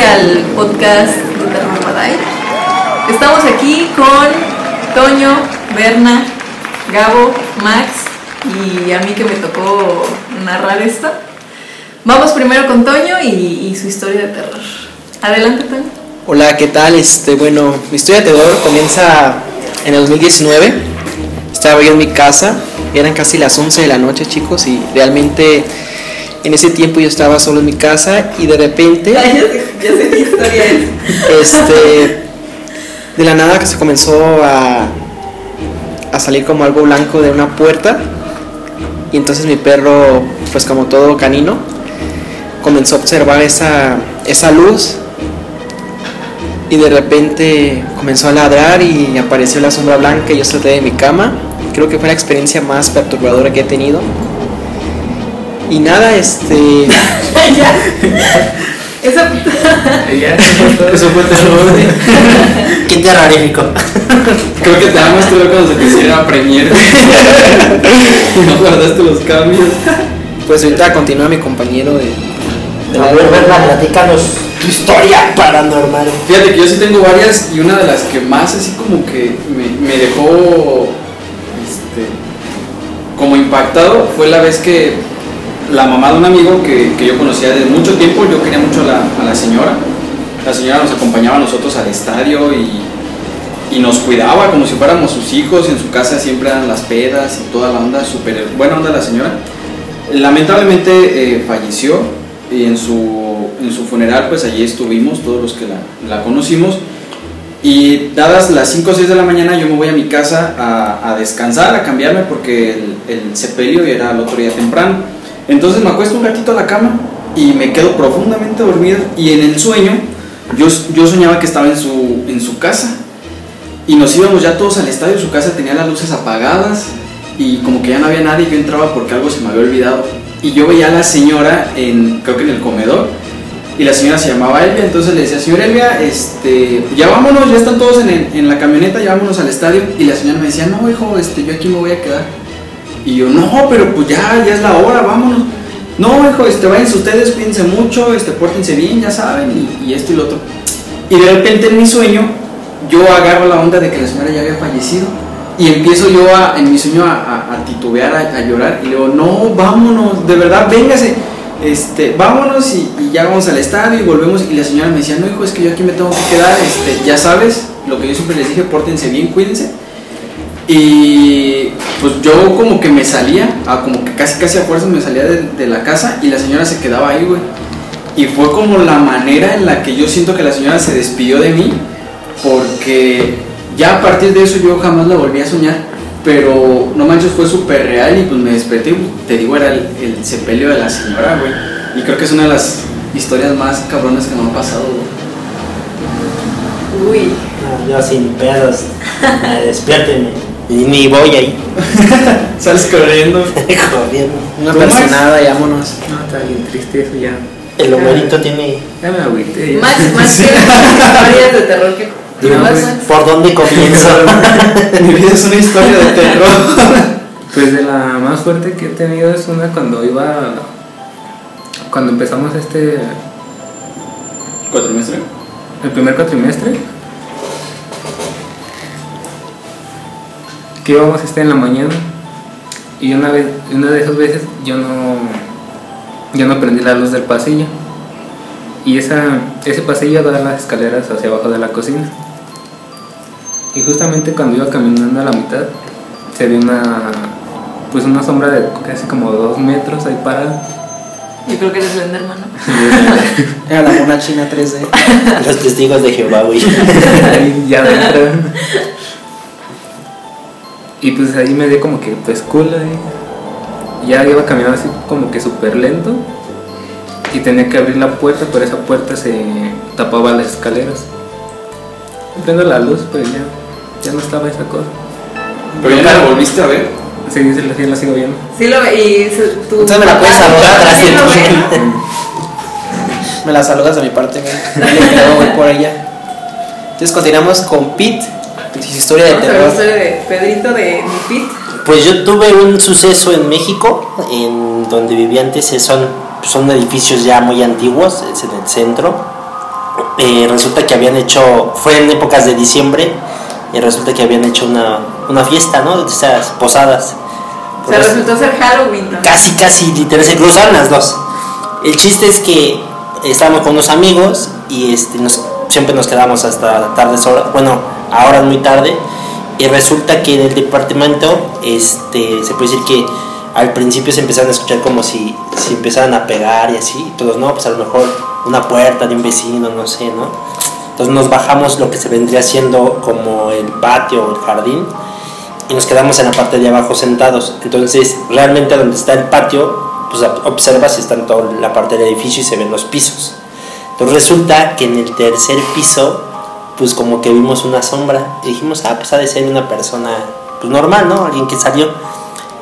al podcast de Terror Baday. Estamos aquí con Toño, Berna, Gabo, Max y a mí que me tocó narrar esto. Vamos primero con Toño y, y su historia de terror. Adelante, Toño. Hola, ¿qué tal? Este, bueno, mi historia de terror comienza en el 2019. Estaba yo en mi casa, eran casi las 11 de la noche, chicos, y realmente en ese tiempo yo estaba solo en mi casa y de repente, ya sé, ya sé qué historia es. este, de la nada que se comenzó a, a salir como algo blanco de una puerta y entonces mi perro, pues como todo canino, comenzó a observar esa, esa luz y de repente comenzó a ladrar y apareció la sombra blanca y yo salté de mi cama. Creo que fue la experiencia más perturbadora que he tenido. Y nada, este... ya. Esa. Ya, eso fue terror. Qué terrorífico. Creo que te amas tú cuando se te hiciera premier. Y no guardaste los cambios. Pues ahorita continúa mi compañero de... de A la- ver, Berna, platícanos tu historia paranormal. Fíjate que yo sí tengo varias y una de las que más así como que me, me dejó este, como impactado fue la vez que la mamá de un amigo que, que yo conocía desde mucho tiempo, yo quería mucho a la, señora. La señora nos acompañaba a nosotros al estadio y, y nos cuidaba como si fuéramos sus hijos. En su casa siempre eran las pedas y toda la onda, súper buena onda la señora. Lamentablemente eh, falleció y en su, en su funeral pues allí estuvimos todos los que la, la conocimos y dadas las 5 o 6 de la mañana yo me voy a mi casa a, a descansar, a cambiarme porque el, el sepelio era el otro día temprano. Entonces me acuesto un ratito a la cama y me quedo profundamente dormido y en el sueño yo, yo soñaba que estaba en su, en su casa y nos íbamos ya todos al estadio, su casa tenía las luces apagadas y como que ya no había nadie, yo entraba porque algo se me había olvidado y yo veía a la señora en, creo que en el comedor y la señora se llamaba Elvia, entonces le decía, señora Elvia, este, ya vámonos, ya están todos en, en la camioneta, ya vámonos al estadio y la señora me decía, no hijo, este, yo aquí me voy a quedar y yo, no, pero pues ya, ya es la hora, vámonos no hijo, este, váyanse ustedes, cuídense mucho, este, pórtense bien, ya saben y, esto y lo otro y de repente en mi sueño yo agarro la onda de que la señora ya había fallecido. Y empiezo yo a, en mi sueño a, titubear, a, a llorar. Y le digo, no, vámonos, de verdad, véngase, este, vámonos y, y ya vamos al estadio y volvemos y la señora me decía, no hijo, es que yo aquí me tengo que quedar, este, ya sabes, lo que yo siempre les dije, pórtense bien, cuídense. Y pues yo como que me salía, a como que casi casi a fuerza me salía de, de la casa y la señora se quedaba ahí, güey. Y fue como la manera en la que yo siento que la señora se despidió de mí, porque ya a partir de eso yo jamás la volví a soñar, pero no manches, fue súper real y pues me desperté, y, te digo, era el, el sepelio de la señora, güey. Y creo que es una de las historias más cabronas que me han pasado, güey. Uy. No, yo sin pedos. Despiértenme. Y ni voy ahí. Sales corriendo. Corriendo. Una personada y vámonos. No, está bien triste eso ya. El homerito tiene. Ya me agüité. ya. Max, Max, ¿qué historias de terror que pues. Max? ¿Por dónde comienzo? Mi vida es una historia de terror. Pues de la más fuerte que he tenido es una cuando iba. Cuando empezamos este. Cuatrimestre. El primer cuatrimestre. Que íbamos este en la mañana. Y una vez, una de esas veces yo no. Yo no prendí la luz del pasillo. Y esa, ese pasillo da las escaleras hacia abajo de la cocina. Y justamente cuando iba caminando a la mitad, se ve una. Pues una sombra de casi como dos metros ahí parada. Yo creo que eres Slenderman, ¿no? Era la mona china 3D. Los testigos de Jehová, güey. ahí ya adentro. Y pues ahí me dio como que pues cool ahí. Ya iba caminando así como que súper lento. Y tenía que abrir la puerta, pero esa puerta se tapaba las escaleras. Y Prendo la luz, pues ya, ya no estaba esa cosa. Pero ya la volviste a ver. Sí, sí, la, sí la sigo viendo. Sí lo ve y tu Entonces me la puedes saludar, ¿Sí gracias. Me la saludas a mi parte, luego voy por ella. Entonces continuamos con Pete, historia de la terror. historia de Pedrito de. Pues yo tuve un suceso en México, en donde vivía antes, eh, son, son edificios ya muy antiguos, es en el centro. eh, resulta que habían hecho, fue en épocas de diciembre, y resulta que habían hecho una, una fiesta, ¿no? De esas posadas. Pues, resultó ser Halloween también. casi, casi literal, se cruzaron las dos. El chiste es que estábamos con unos amigos y este, nos- siempre nos quedamos hasta tardes horas, bueno, a horas muy tarde. Y resulta que en el departamento, este, se puede decir que al principio se empezaron a escuchar como si, si empezaran a pegar y así. y Todos, no, pues a lo mejor una puerta de un vecino, no sé, ¿no? Entonces nos bajamos lo que se vendría siendo como el patio o el jardín y nos quedamos en la parte de abajo sentados. Entonces, realmente donde está el patio, pues observas está en toda la parte del edificio y se ven los pisos. Entonces resulta que en el tercer piso, pues como que vimos una sombra dijimos, ah, pues ha de ser una persona pues normal, ¿no? Alguien que salió.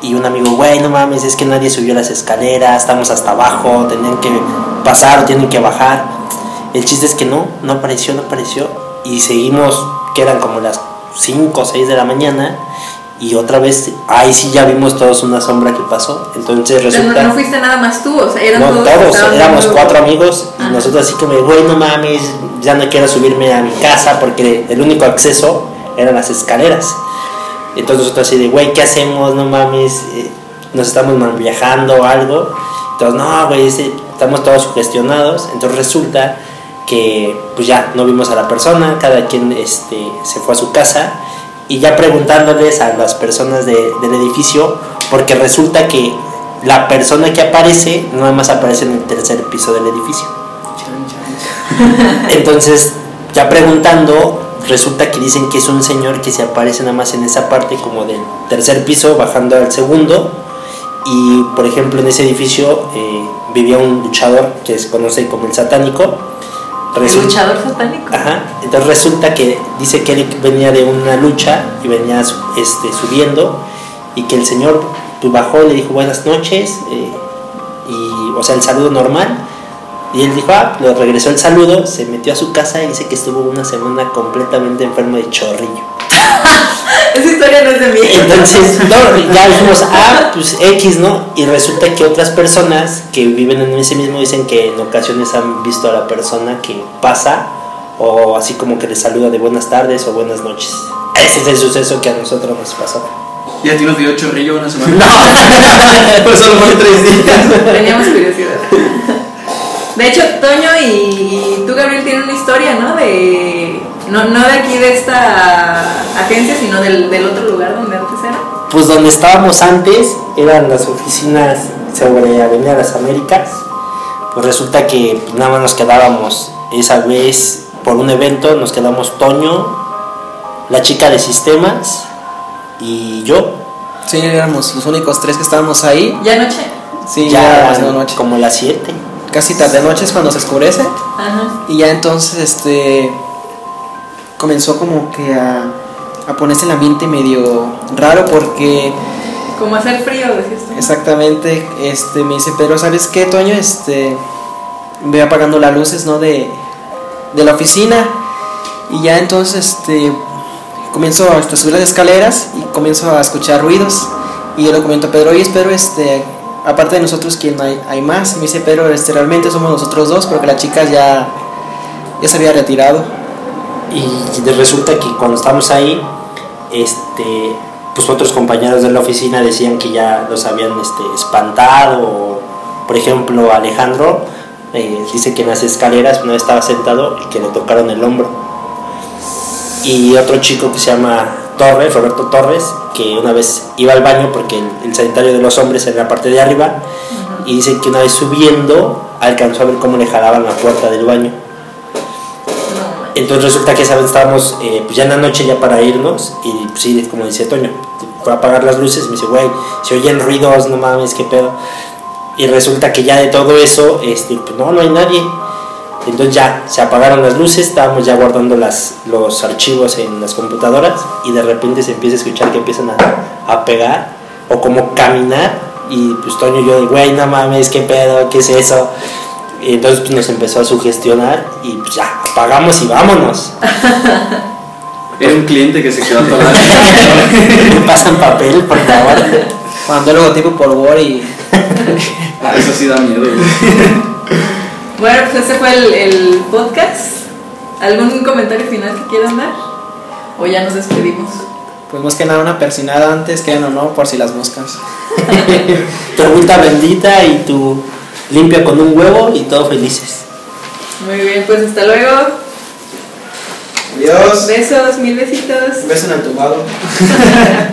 Y un amigo, güey, no mames, es que nadie subió las escaleras, estamos hasta abajo, tienen que pasar o tienen que bajar. El chiste es que no, no apareció, no apareció. Y seguimos, que como las 5 o 6 de la mañana. Y otra vez, ahí sí ya vimos todos una sombra que pasó. Entonces resulta. no, no fuiste nada más tú, o sea, eran No, todos. éramos cuatro amigos y Ajá. nosotros así como, güey, no mames, ya no quiero subirme a mi casa porque el único acceso eran las escaleras. Entonces nosotros así de, güey, ¿qué hacemos? No mames, eh, nos estamos mal viajando o algo. Entonces, no, güey, estamos todos sugestionados. Entonces resulta que pues ya no vimos a la persona, cada quien este, se fue a su casa y ya preguntándoles a las personas de- del edificio, porque resulta que la persona que aparece nada más aparece en el tercer piso del edificio. Entonces, ya preguntando, resulta que dicen que es un señor que se aparece nada más en esa parte como del tercer piso bajando al segundo. Y por ejemplo en ese edificio eh, vivía un luchador que se conoce como el satánico. Resulta- luchador satánico. Ajá, entonces resulta que dice que él venía de una lucha y venía este, subiendo y que el señor pues, bajó le dijo buenas noches eh, y o sea el saludo normal y él dijo ah, le regresó el saludo, se metió a su casa y dice que estuvo una semana completamente enfermo de chorrillo. Esa historia no es de mí. Entonces, no, ya dijimos, ah, pues X, ¿no? Y resulta que otras personas que viven en ese mismo dicen que en ocasiones han visto a la persona que pasa o así como que le saluda de buenas tardes o buenas noches. Ese es el suceso que a nosotros nos pasó. ¿Y a ti nos dio chorrillo una semana? No, Pues solo fue tres días. Teníamos curiosidad. De hecho, Toño y, y tú, Gabriel, tienen una historia, ¿no? De. No, no de aquí de esta agencia, sino del, del otro lugar donde antes era. Pues donde estábamos antes eran las oficinas sobre Avenida Las Américas. Pues resulta que nada más nos quedábamos esa vez por un evento, nos quedamos Toño, la chica de sistemas y yo. Sí, éramos los únicos tres que estábamos ahí. ¿Ya anoche? Sí, ya noche. como las 7. Casi tarde noche es cuando se oscurece. Ajá. Y ya entonces este comenzó como que a, a ponerse el ambiente medio raro porque Como hacer frío, decías tú. exactamente este me dice, pero ¿sabes qué, Toño? Este ve apagando las luces, ¿no? De, de la oficina. Y ya entonces este comienzo a subir las escaleras y comienzo a escuchar ruidos. Y yo le comento a Pedro, oye, pero este, aparte de nosotros, ¿quién hay, hay más? Y me dice, pero este, realmente somos nosotros dos, porque la chica ya, ya se había retirado. Y resulta que cuando estábamos ahí, este, pues otros compañeros de la oficina decían que ya los habían este, espantado. Por ejemplo, Alejandro eh, dice que en las escaleras una vez estaba sentado y que le tocaron el hombro. Y otro chico que se llama Torres, Roberto Torres, que una vez iba al baño porque el, el sanitario de los hombres en la parte de arriba, y dice que una vez subiendo alcanzó a ver cómo le jalaban la puerta del baño. Entonces resulta que estábamos eh, pues ya en la noche ya para irnos y pues, sí, como dice Toño, fue a apagar las luces, me dice, güey, se oyen ruidos, no mames, qué pedo. Y resulta que ya de todo eso, este, pues no, no hay nadie. Entonces ya se apagaron las luces, estábamos ya guardando las, los archivos en las computadoras y de repente se empieza a escuchar que empiezan a, a pegar o como caminar y pues Toño yo, de, güey, no mames, qué pedo, qué es eso. Entonces pues, nos empezó a sugestionar y pues ya, pagamos y vámonos. Era un cliente que se quedó atorado. Me pasan papel, por favor. Mandó el logotipo por Word y. Ah, eso sí da miedo. Bueno, pues ese fue el, podcast. ¿Algún comentario final que quieran dar? ¿O ya nos despedimos? Pues más que nada una persinada antes, que o no, por si las moscas. tu agüita bendita y tu limpia con un huevo y todo felices. Muy bien, pues hasta luego. Adiós. Besos, mil besitos. Beso en el tumbado.